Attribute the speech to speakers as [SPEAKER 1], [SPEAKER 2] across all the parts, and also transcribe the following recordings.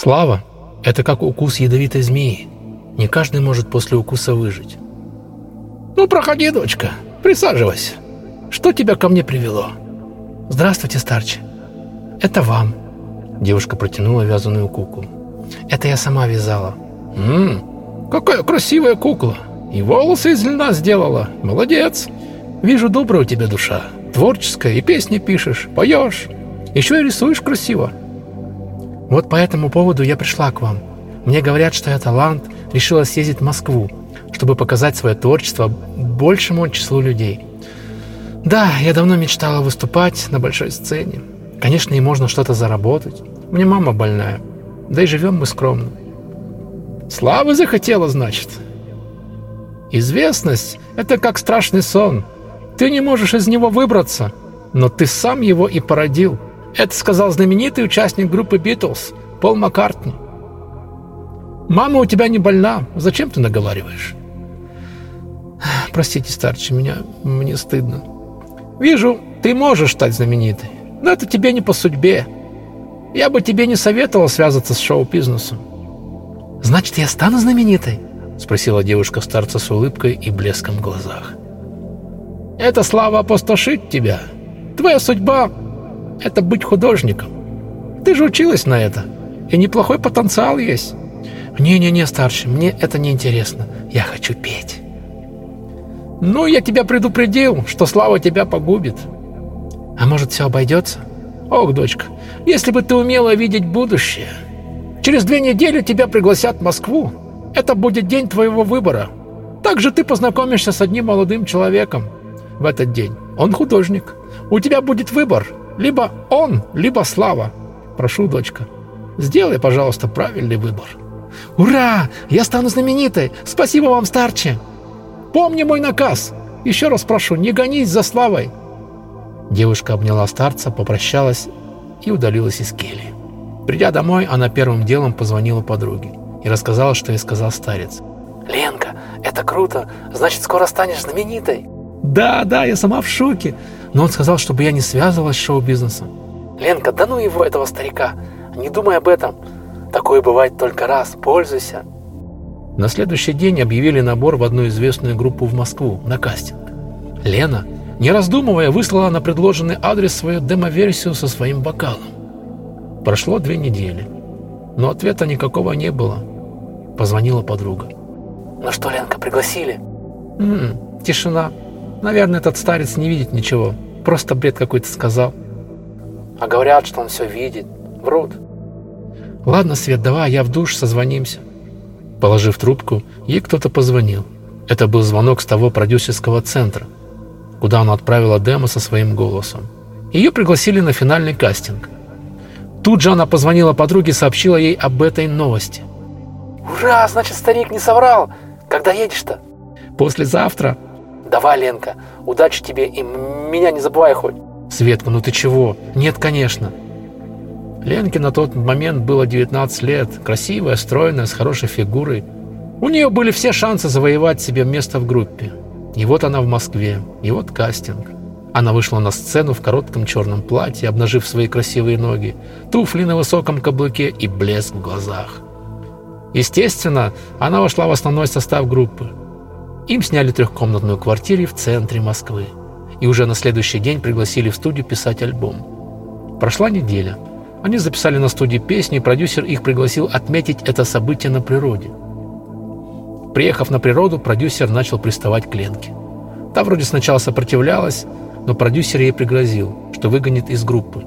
[SPEAKER 1] Слава – это как укус ядовитой змеи. Не каждый может после укуса выжить.
[SPEAKER 2] «Ну, проходи, дочка, присаживайся. Что тебя ко мне привело?»
[SPEAKER 1] «Здравствуйте, старче. Это вам». Девушка протянула вязаную куклу. «Это я сама вязала».
[SPEAKER 2] «Ммм, какая красивая кукла. И волосы из льна сделала. Молодец. Вижу, добрая у тебя душа. Творческая, и песни пишешь, поешь. Еще и рисуешь красиво».
[SPEAKER 1] «Вот по этому поводу я пришла к вам. Мне говорят, что я талант, решила съездить в Москву, чтобы показать свое творчество большему числу людей. Да, я давно мечтала выступать на большой сцене. Конечно, и можно что-то заработать. Мне мама больная, да и живем мы скромно.
[SPEAKER 2] Славы захотела, значит. Известность — это как страшный сон. Ты не можешь из него выбраться, но ты сам его и породил. Это сказал знаменитый участник группы «Битлз» Пол Маккартни. Мама у тебя не больна, зачем ты наговариваешь?
[SPEAKER 1] Простите, старче, меня мне стыдно.
[SPEAKER 2] Вижу, ты можешь стать знаменитой, но это тебе не по судьбе. Я бы тебе не советовал связаться с шоу-бизнесом.
[SPEAKER 1] Значит, я стану знаменитой? Спросила девушка старца с улыбкой и блеском в глазах.
[SPEAKER 2] Эта слава опустошит тебя. Твоя судьба — это быть художником. Ты же училась на это, и неплохой потенциал есть.
[SPEAKER 1] Не-не-не, старший, мне это не интересно. Я хочу петь.
[SPEAKER 2] Ну, я тебя предупредил, что слава тебя погубит.
[SPEAKER 1] А может, все обойдется?
[SPEAKER 2] Ох, дочка, если бы ты умела видеть будущее. Через две недели тебя пригласят в Москву. Это будет день твоего выбора. Также ты познакомишься с одним молодым человеком в этот день. Он художник. У тебя будет выбор. Либо он, либо слава. Прошу, дочка, сделай, пожалуйста, правильный выбор.
[SPEAKER 1] Ура! Я стану знаменитой! Спасибо вам, старче!
[SPEAKER 2] Помни мой наказ. Еще раз прошу, не гонись за славой.
[SPEAKER 1] Девушка обняла старца, попрощалась и удалилась из кельи. Придя домой, она первым делом позвонила подруге и рассказала, что ей сказал старец. «Ленка, это круто! Значит, скоро станешь знаменитой!»
[SPEAKER 2] «Да, да, я сама в шоке!»
[SPEAKER 1] Но он сказал, чтобы я не связывалась с шоу-бизнесом. «Ленка, да ну его, этого старика! Не думай об этом! Такое бывает только раз, пользуйся!» На следующий день объявили набор в одну известную группу в Москву на кастинг. Лена, не раздумывая, выслала на предложенный адрес свою демо-версию со своим вокалом. Прошло две недели, но ответа никакого не было. Позвонила подруга. «Ну что, Ленка, пригласили?»
[SPEAKER 2] М -м, «Тишина. Наверное, этот старец не видит ничего. Просто бред какой-то сказал».
[SPEAKER 1] «А говорят, что он все видит. Врут». «Ладно, Свет, давай, я в душ, созвонимся». Положив трубку, ей кто-то позвонил. Это был звонок с того продюсерского центра, куда она отправила демо со своим голосом. Ее пригласили на финальный кастинг. Тут же она позвонила подруге и сообщила ей об этой новости. «Ура! Значит, старик не соврал! Когда едешь-то?»
[SPEAKER 2] «Послезавтра».
[SPEAKER 1] «Давай, Ленка, удачи тебе и меня не забывай хоть». «Светка, ну ты чего? Нет, конечно». Ленке на тот момент было 19 лет, красивая, стройная, с хорошей фигурой. У нее были все шансы завоевать себе место в группе. И вот она в Москве, и вот кастинг. Она вышла на сцену в коротком черном платье, обнажив свои красивые ноги, туфли на высоком каблуке и блеск в глазах. Естественно, она вошла в основной состав группы. Им сняли трехкомнатную квартиру в центре Москвы. И уже на следующий день пригласили в студию писать альбом. Прошла неделя – они записали на студии песни, и продюсер их пригласил отметить это событие на природе. Приехав на природу, продюсер начал приставать к Ленке. Та вроде сначала сопротивлялась, но продюсер ей пригрозил, что выгонит из группы.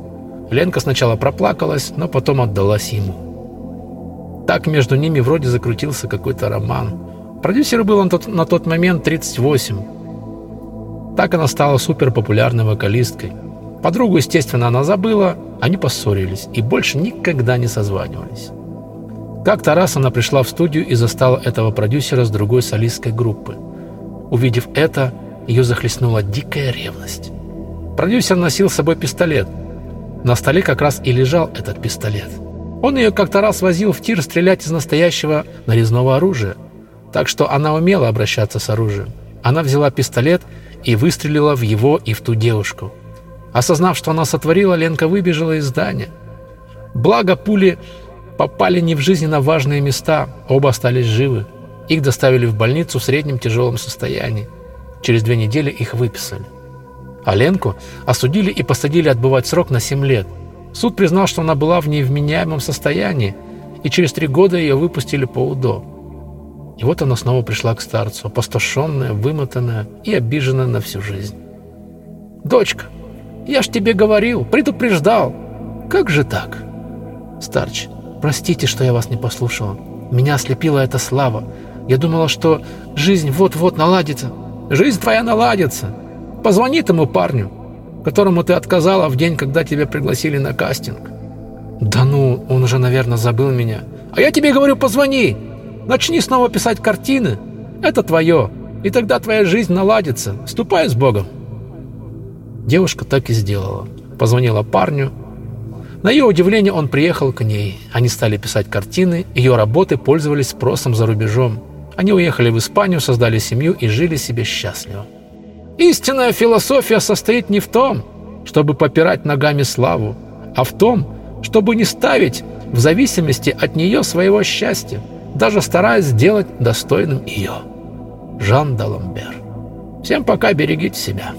[SPEAKER 1] Ленка сначала проплакалась, но потом отдалась ему. Так между ними вроде закрутился какой-то роман. Продюсеру было на тот, момент 38. Так она стала суперпопулярной вокалисткой. Подругу, естественно, она забыла, они поссорились и больше никогда не созванивались. Как-то раз она пришла в студию и застала этого продюсера с другой солистской группы. Увидев это, ее захлестнула дикая ревность. Продюсер носил с собой пистолет. На столе как раз и лежал этот пистолет. Он ее как-то раз возил в тир стрелять из настоящего нарезного оружия. Так что она умела обращаться с оружием. Она взяла пистолет и выстрелила в его и в ту девушку – Осознав, что она сотворила, Ленка выбежала из здания. Благо, пули попали не в жизненно важные места, оба остались живы. Их доставили в больницу в среднем тяжелом состоянии. Через две недели их выписали. А Ленку осудили и посадили отбывать срок на 7 лет. Суд признал, что она была в невменяемом состоянии, и через три года ее выпустили по УДО. И вот она снова пришла к старцу, опустошенная, вымотанная и обиженная на всю жизнь. «Дочка, я ж тебе говорил, предупреждал. Как же так?» «Старч, простите, что я вас не послушала. Меня ослепила эта слава. Я думала, что жизнь вот-вот наладится». «Жизнь твоя наладится. Позвони тому парню, которому ты отказала в день, когда тебя пригласили на кастинг». «Да ну, он уже, наверное, забыл меня». «А я тебе говорю, позвони. Начни снова писать картины. Это твое. И тогда твоя жизнь наладится. Ступай с Богом». Девушка так и сделала. Позвонила парню. На ее удивление он приехал к ней. Они стали писать картины. Ее работы пользовались спросом за рубежом. Они уехали в Испанию, создали семью и жили себе счастливо. Истинная философия состоит не в том, чтобы попирать ногами славу, а в том, чтобы не ставить в зависимости от нее своего счастья, даже стараясь сделать достойным ее. Жан Даламбер. Всем пока, берегите себя.